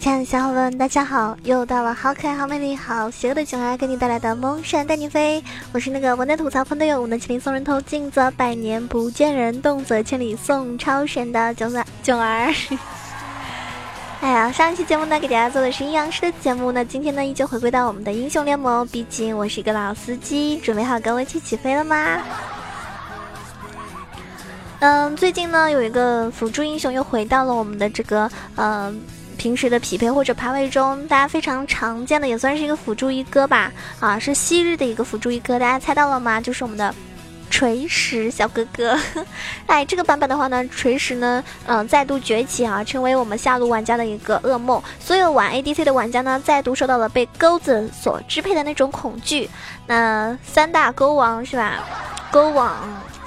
亲爱的小伙伴们，大家好！又到了好可爱、好美丽、好邪恶的囧儿给你带来的梦闪带你飞。我是那个我在吐槽喷队友，我能千里送人头，近则百年不见人，动则千里送超神的囧仔囧儿。哎呀，上一期节目呢，给大家做的是阴阳师的节目，那今天呢，依旧回归到我们的英雄联盟。毕竟我是一个老司机，准备好跟我一起起飞了吗？嗯，最近呢，有一个辅助英雄又回到了我们的这个嗯。平时的匹配或者排位中，大家非常常见的也算是一个辅助一哥吧，啊，是昔日的一个辅助一哥，大家猜到了吗？就是我们的锤石小哥哥。哎，这个版本的话呢，锤石呢，嗯，再度崛起啊，成为我们下路玩家的一个噩梦。所有玩 ADC 的玩家呢，再度受到了被钩子所支配的那种恐惧。那三大钩王是吧？钩网、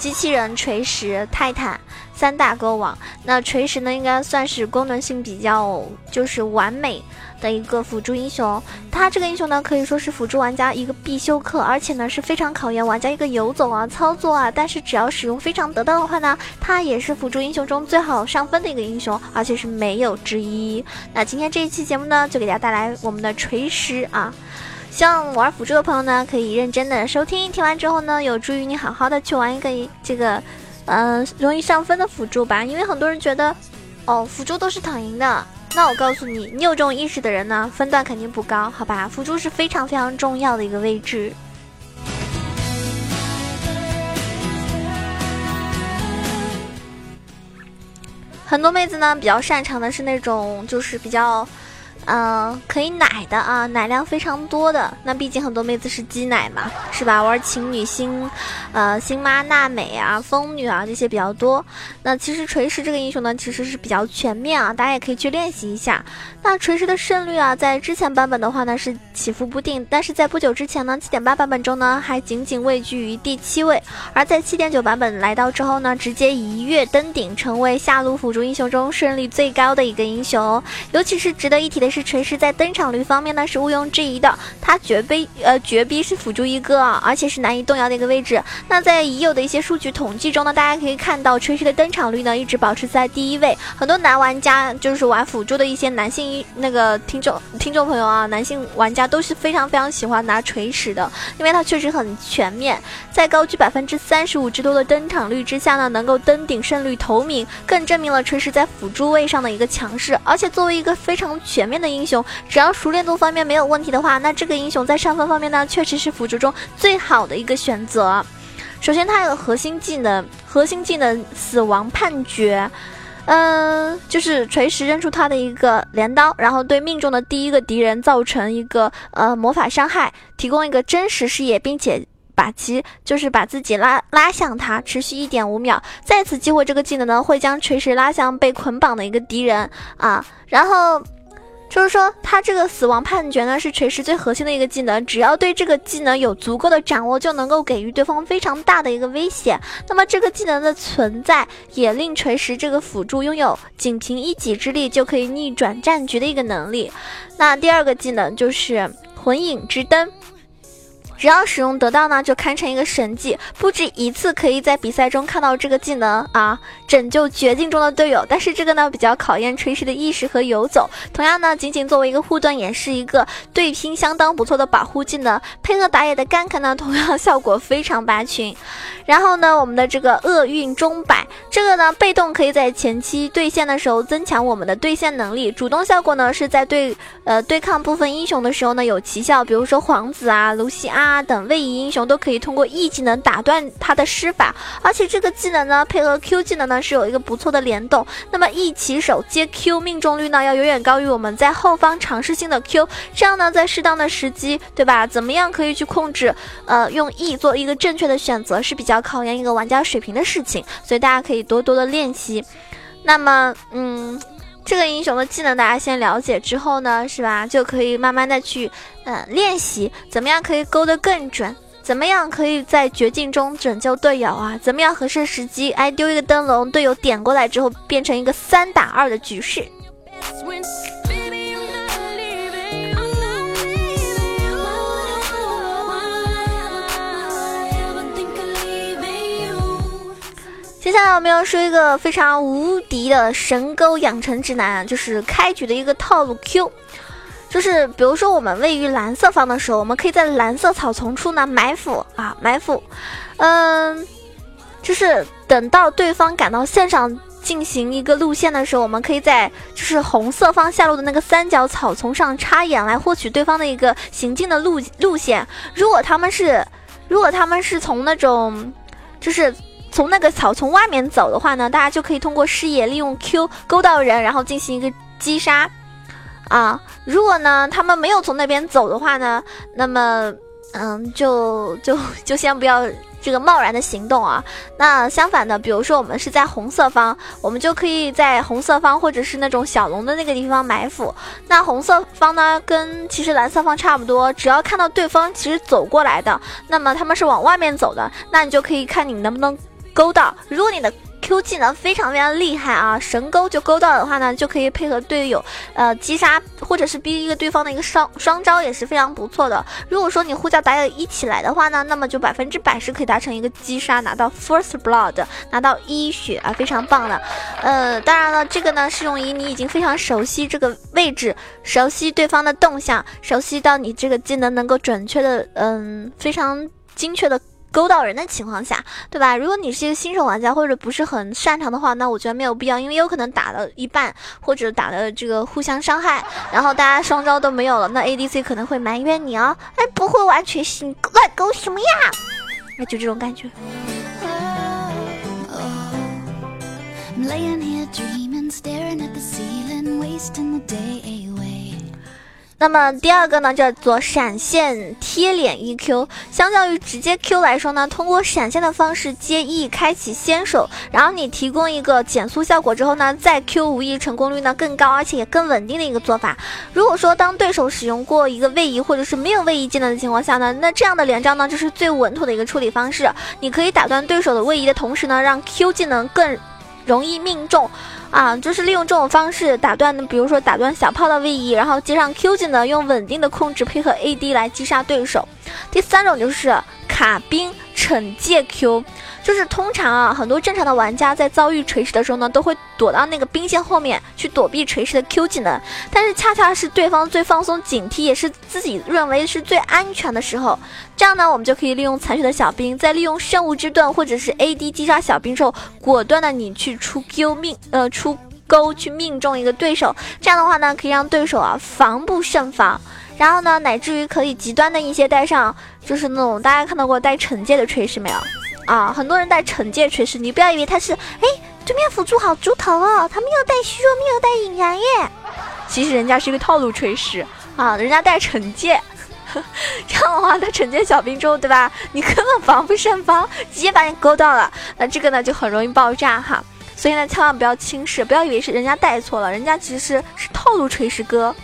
机器人、锤石、泰坦。三大歌王，那锤石呢，应该算是功能性比较就是完美的一个辅助英雄。他这个英雄呢，可以说是辅助玩家一个必修课，而且呢是非常考验玩家一个游走啊、操作啊。但是只要使用非常得当的话呢，他也是辅助英雄中最好上分的一个英雄，而且是没有之一。那今天这一期节目呢，就给大家带来我们的锤石啊，希望玩辅助的朋友呢，可以认真的收听，听完之后呢，有助于你好好的去玩一个这个。嗯，容易上分的辅助吧，因为很多人觉得，哦，辅助都是躺赢的。那我告诉你，你有这种意识的人呢，分段肯定不高，好吧？辅助是非常非常重要的一个位置。很多妹子呢，比较擅长的是那种，就是比较。嗯，可以奶的啊，奶量非常多的。那毕竟很多妹子是鸡奶嘛，是吧？玩情女星，呃，星妈娜美啊，风女啊这些比较多。那其实锤石这个英雄呢，其实是比较全面啊，大家也可以去练习一下。那锤石的胜率啊，在之前版本的话呢是起伏不定，但是在不久之前呢，七点八版本中呢还仅仅位居于第七位，而在七点九版本来到之后呢，直接一跃登顶，成为下路辅助英雄中胜率最高的一个英雄。尤其是值得一提的。是锤石在登场率方面呢是毋庸置疑的，他绝逼呃绝逼是辅助一哥啊，而且是难以动摇的一个位置。那在已有的一些数据统计中呢，大家可以看到锤石的登场率呢一直保持在第一位。很多男玩家就是玩辅助的一些男性那个听众听众朋友啊，男性玩家都是非常非常喜欢拿锤石的，因为它确实很全面，在高居百分之三十五之多的登场率之下呢，能够登顶胜率头名，更证明了锤石在辅助位上的一个强势。而且作为一个非常全面的的英雄，只要熟练度方面没有问题的话，那这个英雄在上分方面呢，确实是辅助中最好的一个选择。首先，它有核心技能，核心技能死亡判决，嗯，就是锤石扔出他的一个镰刀，然后对命中的第一个敌人造成一个呃魔法伤害，提供一个真实视野，并且把其就是把自己拉拉向他，持续一点五秒。再次激活这个技能呢，会将锤石拉向被捆绑的一个敌人啊，然后。就是说，他这个死亡判决呢，是锤石最核心的一个技能。只要对这个技能有足够的掌握，就能够给予对方非常大的一个威胁。那么，这个技能的存在，也令锤石这个辅助拥有仅凭一己之力就可以逆转战局的一个能力。那第二个技能就是魂影之灯。只要使用得到呢，就堪称一个神技，不止一次可以在比赛中看到这个技能啊，拯救绝境中的队友。但是这个呢，比较考验锤石的意识和游走。同样呢，仅仅作为一个护盾，也是一个对拼相当不错的保护技能。配合打野的 gank 呢，同样效果非常拔群。然后呢，我们的这个厄运钟摆，这个呢，被动可以在前期对线的时候增强我们的对线能力，主动效果呢是在对呃对抗部分英雄的时候呢有奇效，比如说皇子啊、卢锡安。啊，等位移英雄都可以通过 E 技能打断他的施法，而且这个技能呢，配合 Q 技能呢，是有一个不错的联动。那么 E 起手接 Q 命中率呢，要远远高于我们在后方尝试性的 Q。这样呢，在适当的时机，对吧？怎么样可以去控制？呃，用 E 做一个正确的选择是比较考验一个玩家水平的事情，所以大家可以多多的练习。那么，嗯。这个英雄的技能大家先了解之后呢，是吧？就可以慢慢的去，嗯，练习怎么样可以勾得更准，怎么样可以在绝境中拯救队友啊？怎么样合适时机，哎，丢一个灯笼，队友点过来之后，变成一个三打二的局势。接下来我们要说一个非常无敌的神钩养成指南，就是开局的一个套路 Q，就是比如说我们位于蓝色方的时候，我们可以在蓝色草丛处呢埋伏啊埋伏，嗯，就是等到对方赶到线上进行一个路线的时候，我们可以在就是红色方下路的那个三角草丛上插眼来获取对方的一个行进的路路线。如果他们是如果他们是从那种就是。从那个草丛外面走的话呢，大家就可以通过视野利用 Q 勾到人，然后进行一个击杀。啊，如果呢他们没有从那边走的话呢，那么嗯，就就就先不要这个贸然的行动啊。那相反的，比如说我们是在红色方，我们就可以在红色方或者是那种小龙的那个地方埋伏。那红色方呢，跟其实蓝色方差不多，只要看到对方其实走过来的，那么他们是往外面走的，那你就可以看你能不能。勾到，如果你的 Q 技能非常非常厉害啊，神勾就勾到的话呢，就可以配合队友，呃，击杀或者是逼一个对方的一个双双招也是非常不错的。如果说你呼叫打野一起来的话呢，那么就百分之百是可以达成一个击杀，拿到 First Blood，拿到一血啊，非常棒的。呃，当然了，这个呢适用于你已经非常熟悉这个位置，熟悉对方的动向，熟悉到你这个技能能够准确的，嗯，非常精确的。勾到人的情况下，对吧？如果你是一个新手玩家或者不是很擅长的话，那我觉得没有必要，因为有可能打了一半或者打的这个互相伤害，然后大家双招都没有了，那 ADC 可能会埋怨你哦，哎，不会玩全是你乱勾什么呀？那就这种感觉。那么第二个呢，叫做闪现贴脸 EQ。相较于直接 Q 来说呢，通过闪现的方式接 E 开启先手，然后你提供一个减速效果之后呢，再 Q 无疑成功率呢更高，而且也更稳定的一个做法。如果说当对手使用过一个位移或者是没有位移技能的情况下呢，那这样的连招呢就是最稳妥的一个处理方式。你可以打断对手的位移的同时呢，让 Q 技能更容易命中。啊，就是利用这种方式打断，比如说打断小炮的位移，然后接上 Q 技能，用稳定的控制配合 AD 来击杀对手。第三种就是卡兵惩戒 Q。就是通常啊，很多正常的玩家在遭遇锤石的时候呢，都会躲到那个兵线后面去躲避锤石的 Q 技能。但是恰恰是对方最放松警惕，也是自己认为是最安全的时候。这样呢，我们就可以利用残血的小兵，在利用圣物之盾或者是 AD 击杀小兵之后，果断的你去出 Q 命呃出钩去命中一个对手。这样的话呢，可以让对手啊防不胜防。然后呢，乃至于可以极端的一些带上，就是那种大家看到过带惩戒的锤石没有？啊，很多人带惩戒锤石，你不要以为他是，哎，对面辅助好猪头哦，他没有带虚弱，没有带引燃耶，其实人家是一个套路锤石啊，人家带惩戒，这样的话他惩戒小兵之后，对吧？你根本防不胜防，直接把你勾到了，那这个呢就很容易爆炸哈，所以呢千万不要轻视，不要以为是人家带错了，人家其实是套路锤石哥。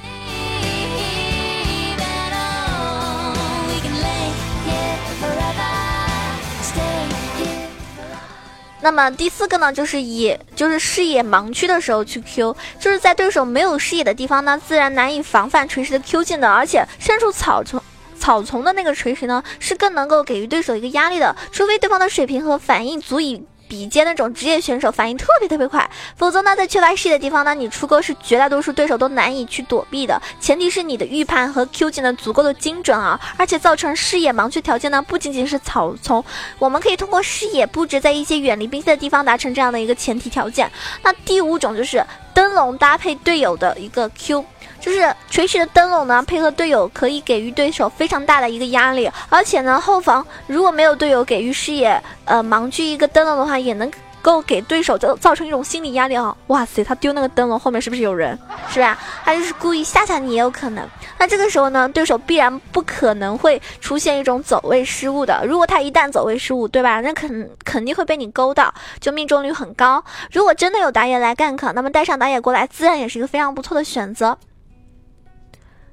那么第四个呢，就是以就是视野盲区的时候去 Q，就是在对手没有视野的地方呢，自然难以防范锤石的 Q 技能，而且身处草丛草丛的那个锤石呢，是更能够给予对手一个压力的，除非对方的水平和反应足以。比肩那种职业选手反应特别特别快，否则呢，在缺乏视野的地方呢，你出钩是绝大多数对手都难以去躲避的。前提是你的预判和 Q 技能足够的精准啊，而且造成视野盲区条件呢，不仅仅是草丛，我们可以通过视野布置在一些远离兵线的地方达成这样的一个前提条件。那第五种就是灯笼搭配队友的一个 Q。就是垂直的灯笼呢，配合队友可以给予对手非常大的一个压力，而且呢，后防如果没有队友给予视野呃盲区一个灯笼的话，也能够给对手造造成一种心理压力啊！哇塞，他丢那个灯笼后面是不是有人？是吧？他就是故意吓吓你也有可能。那这个时候呢，对手必然不可能会出现一种走位失误的。如果他一旦走位失误，对吧？那肯肯定会被你勾到，就命中率很高。如果真的有打野来 gank，那么带上打野过来，自然也是一个非常不错的选择。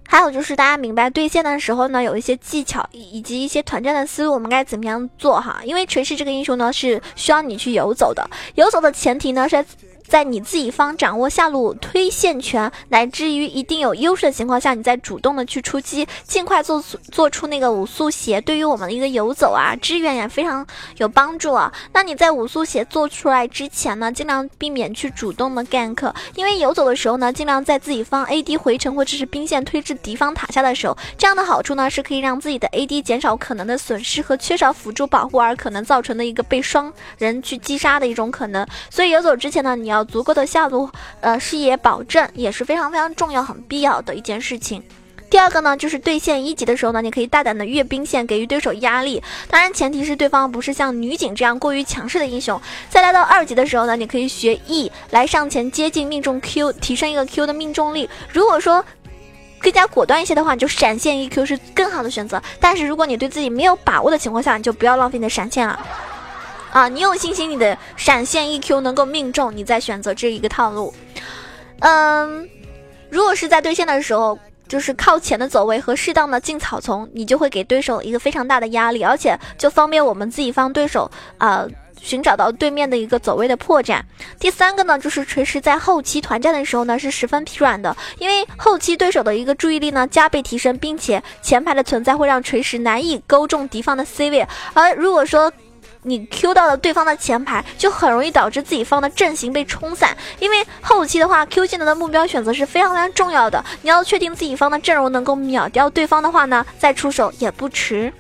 还有就是大家明白对线的时候呢，有一些技巧以及一些团战的思路，我们该怎么样做哈？因为锤石这个英雄呢是需要你去游走的，游走的前提呢是在你自己方掌握下路推线权，乃至于一定有优势的情况下，你再主动的去出击，尽快做做出那个五速鞋，对于我们的一个游走啊支援也非常有帮助啊。那你在五速鞋做出来之前呢，尽量避免去主动的 gank，因为游走的时候呢，尽量在自己方 AD 回城或者是兵线推至敌方塔下的时候，这样的好处呢是可以让自己的 AD 减少可能的损失和缺少辅助保护而可能造成的一个被双人去击杀的一种可能。所以游走之前呢，你要足够的下路呃视野保证也是非常非常重要、很必要的一件事情。第二个呢，就是对线一级的时候呢，你可以大胆的越兵线，给予对手压力。当然，前提是对方不是像女警这样过于强势的英雄。再来到二级的时候呢，你可以学 E 来上前接近命中 Q，提升一个 Q 的命中率。如果说更加果断一些的话，你就闪现一 Q 是更好的选择。但是如果你对自己没有把握的情况下，你就不要浪费你的闪现了。啊，你有信心你的闪现 E Q 能够命中，你再选择这一个套路。嗯，如果是在对线的时候。就是靠前的走位和适当的进草丛，你就会给对手一个非常大的压力，而且就方便我们自己方对手啊寻找到对面的一个走位的破绽。第三个呢，就是锤石在后期团战的时候呢是十分疲软的，因为后期对手的一个注意力呢加倍提升，并且前排的存在会让锤石难以勾中敌方的 C 位，而如果说。你 Q 到了对方的前排，就很容易导致自己方的阵型被冲散。因为后期的话，Q 技能的目标选择是非常非常重要的。你要确定自己方的阵容能够秒掉对方的话呢，再出手也不迟。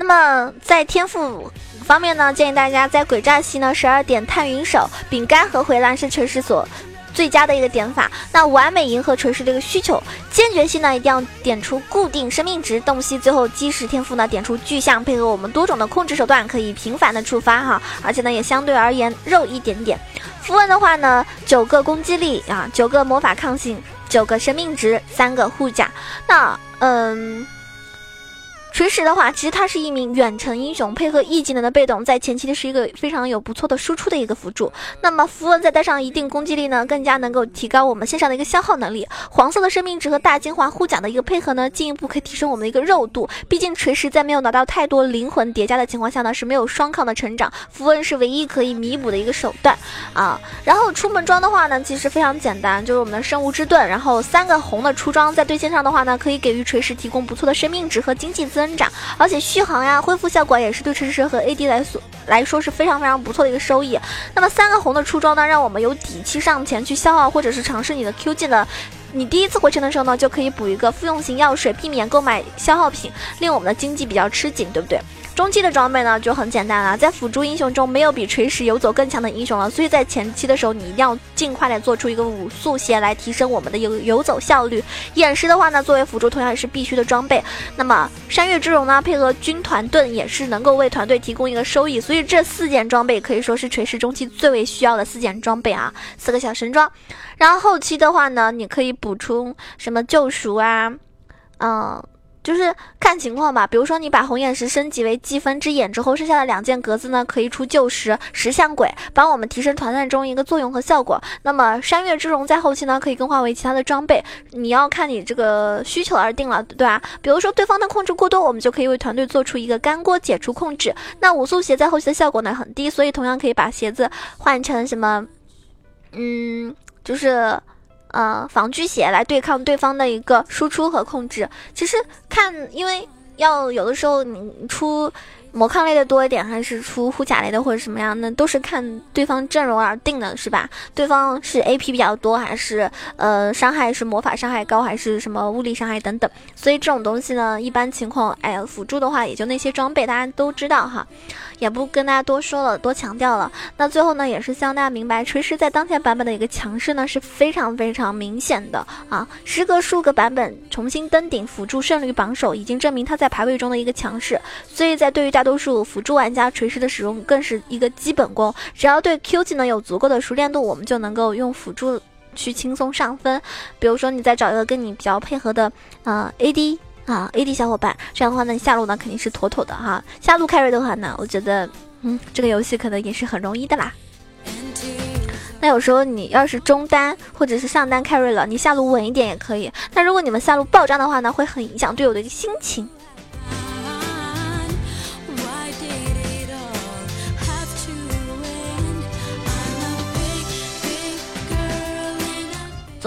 那么在天赋方面呢，建议大家在鬼战期呢，十二点探云手、饼干和回蓝是锤石所最佳的一个点法。那完美迎合锤石这个需求，坚决性呢一定要点出固定生命值，洞悉最后基石天赋呢点出巨象，配合我们多种的控制手段，可以频繁的触发哈，而且呢也相对而言肉一点点。符文的话呢，九个攻击力啊，九个魔法抗性，九个生命值，三个护甲。那嗯。锤石的话，其实它是一名远程英雄，配合 E 技能的被动，在前期的是一个非常有不错的输出的一个辅助。那么符文再带上一定攻击力呢，更加能够提高我们线上的一个消耗能力。黄色的生命值和大精华护甲的一个配合呢，进一步可以提升我们的一个肉度。毕竟锤石在没有拿到太多灵魂叠加的情况下呢，是没有双抗的成长。符文是唯一可以弥补的一个手段啊。然后出门装的话呢，其实非常简单，就是我们的生物之盾，然后三个红的出装，在对线上的话呢，可以给予锤石提供不错的生命值和经济增。增长，而且续航呀、恢复效果也是对城市和 AD 来说来说是非常非常不错的一个收益。那么三个红的出装呢，让我们有底气上前去消耗或者是尝试你的 Q 技能。你第一次回城的时候呢，就可以补一个复用型药水，避免购买消耗品，令我们的经济比较吃紧，对不对？中期的装备呢就很简单了，在辅助英雄中没有比锤石游走更强的英雄了，所以在前期的时候你一定要尽快的做出一个五速鞋来提升我们的游游走效率。眼石的话呢，作为辅助同样也是必须的装备。那么山岳之龙呢，配合军团盾也是能够为团队提供一个收益，所以这四件装备可以说是锤石中期最为需要的四件装备啊，四个小神装。然后后期的话呢，你可以补充什么救赎啊，嗯。就是看情况吧，比如说你把红眼石升级为积分之眼之后，剩下的两件格子呢可以出旧石石像鬼，帮我们提升团战中一个作用和效果。那么山岳之龙在后期呢可以更换为其他的装备，你要看你这个需求而定了，对吧？比如说对方的控制过多，我们就可以为团队做出一个干锅解除控制。那五速鞋在后期的效果呢很低，所以同样可以把鞋子换成什么？嗯，就是。呃，防具鞋来对抗对方的一个输出和控制。其实看，因为要有的时候你出魔抗类的多一点，还是出护甲类的或者什么样的，都是看对方阵容而定的，是吧？对方是 AP 比较多，还是呃伤害是魔法伤害高，还是什么物理伤害等等。所以这种东西呢，一般情况，哎，辅助的话也就那些装备，大家都知道哈。也不跟大家多说了，多强调了。那最后呢，也是希望大家明白，锤石在当前版本的一个强势呢是非常非常明显的啊。时隔数个版本重新登顶，辅助胜率榜首，已经证明它在排位中的一个强势。所以在对于大多数辅助玩家，锤石的使用更是一个基本功。只要对 Q 技能有足够的熟练度，我们就能够用辅助去轻松上分。比如说，你再找一个跟你比较配合的，呃，AD。啊，AD 小伙伴，这样的话呢，下路呢肯定是妥妥的哈。下路 carry 的话呢，我觉得嗯，这个游戏可能也是很容易的啦。那有时候你要是中单或者是上单 carry 了，你下路稳一点也可以。那如果你们下路爆炸的话呢，会很影响队友的心情。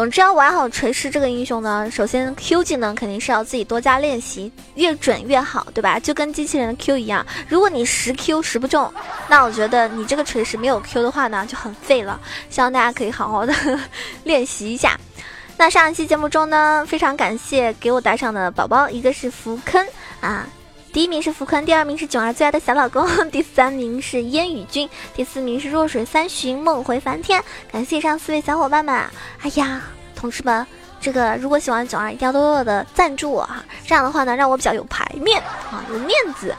总之要玩好锤石这个英雄呢，首先 Q 技能肯定是要自己多加练习，越准越好，对吧？就跟机器人的 Q 一样，如果你十 Q 十不中，那我觉得你这个锤石没有 Q 的话呢，就很废了。希望大家可以好好的 练习一下。那上一期节目中呢，非常感谢给我打赏的宝宝，一个是福坑啊，第一名是福坤，第二名是囧儿最爱的小老公，第三名是烟雨君，第四名是弱水三巡梦回梵天。感谢以上四位小伙伴们，哎呀，同志们，这个如果喜欢囧儿，一定要多多的赞助我哈，这样的话呢，让我比较有排面啊，有面子。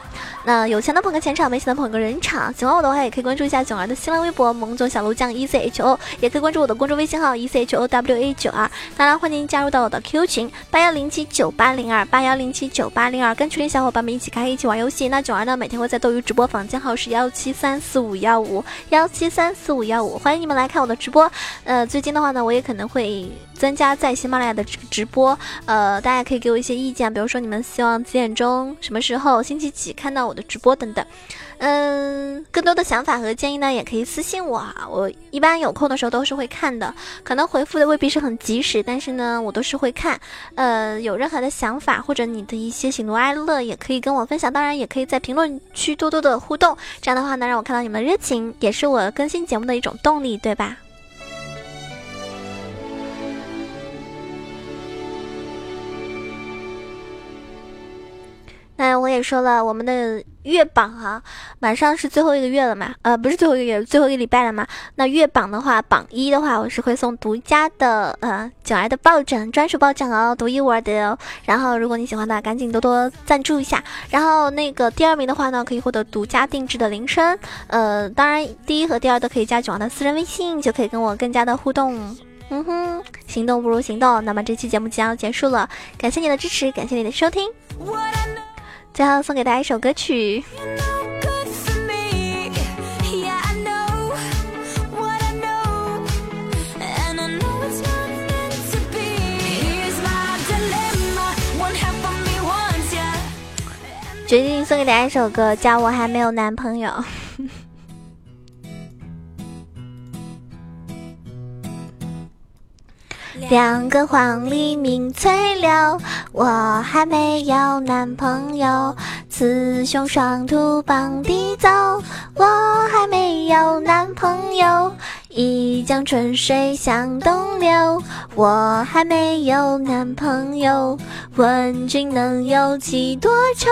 那有钱的捧个钱场，没钱的捧个人场。喜欢我的话，也可以关注一下囧儿的新浪微博“萌总小鹿酱 E C H O”，也可以关注我的公众微信号 “E C H O W A 九二”。当然，欢迎加入到我的 QQ 群八幺零七九八零二八幺零七九八零二，跟群里小伙伴们一起开，一起玩游戏。那囧儿呢，每天会在斗鱼直播，房间号是幺七三四五幺五幺七三四五幺五，欢迎你们来看我的直播。呃，最近的话呢，我也可能会增加在喜马拉雅的直播，呃，大家可以给我一些意见，比如说你们希望几点钟、什么时候、星期几看到我的直播等等。嗯，更多的想法和建议呢，也可以私信我啊，我一般有空的时候都是会看的，可能回复的未必是很及时，但是呢，我都是会看。呃，有任何的想法或者你的一些喜怒哀乐，也可以跟我分享，当然也可以在评论区多多的互动，这样的话呢，让我看到你们的热情，也是我更新节目的一种动力，对吧？那我也说了，我们的月榜哈，马上是最后一个月了嘛，呃，不是最后一个月，最后一个礼拜了嘛。那月榜的话，榜一的话，我是会送独家的呃九儿的抱枕，专属抱枕哦，独一无二的哦。然后如果你喜欢的，赶紧多多赞助一下。然后那个第二名的话呢，可以获得独家定制的铃声，呃，当然第一和第二都可以加九儿的私人微信，就可以跟我更加的互动。嗯哼，行动不如行动。那么这期节目即将结束了，感谢你的支持，感谢你的收听。最后送给大家一首歌曲。决定送给大家一首歌，叫我还没有男朋友。两个黄鹂鸣翠柳，我还没有男朋友。雌雄双兔傍地走，我还没有男朋友。一江春水向东流，我还没有男朋友。问君能有几多愁？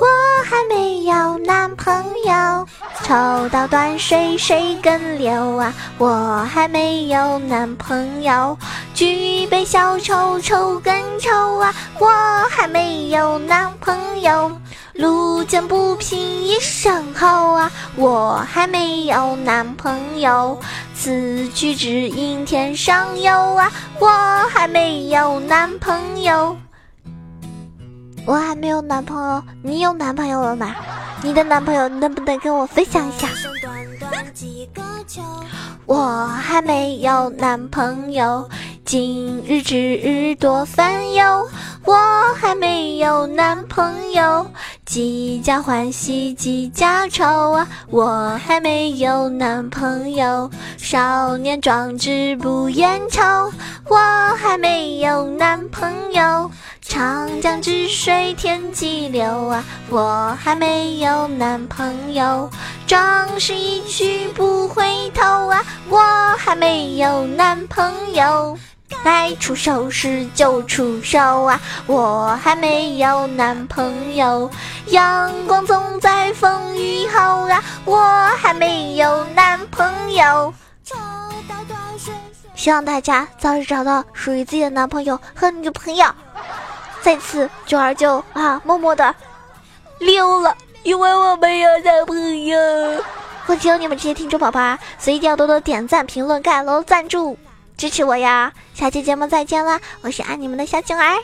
我还没有男朋友。抽刀断水水更流啊，我还没有男朋友。举杯消愁愁更愁啊，我还没有男朋友。路见不平一声吼啊，我还没有男朋友。此去只应天上有啊，我还没有男朋友。我还没有男朋友，你有男朋友了吗？你的男朋友能不能跟我分享一下？我还没有男朋友，今日之日多烦忧。我还没有男朋友，几家欢喜几家愁啊！我还没有男朋友，少年壮志不言愁。我还没有男朋友，长江之水天际流啊！我还没有男朋友，壮士一去不回头啊！我还没有男朋友。该出手时就出手啊！我还没有男朋友，阳光总在风雨后啊！我还没有男朋友。希望大家早日找到属于自己的男朋友和女朋友。在此，九儿就啊默默的溜了，因为我没有男朋友。我只有你们这些听众宝宝，所以一定要多多点赞、评论、盖楼、赞助。支持我呀！下期节目再见了，我是爱你们的小九儿。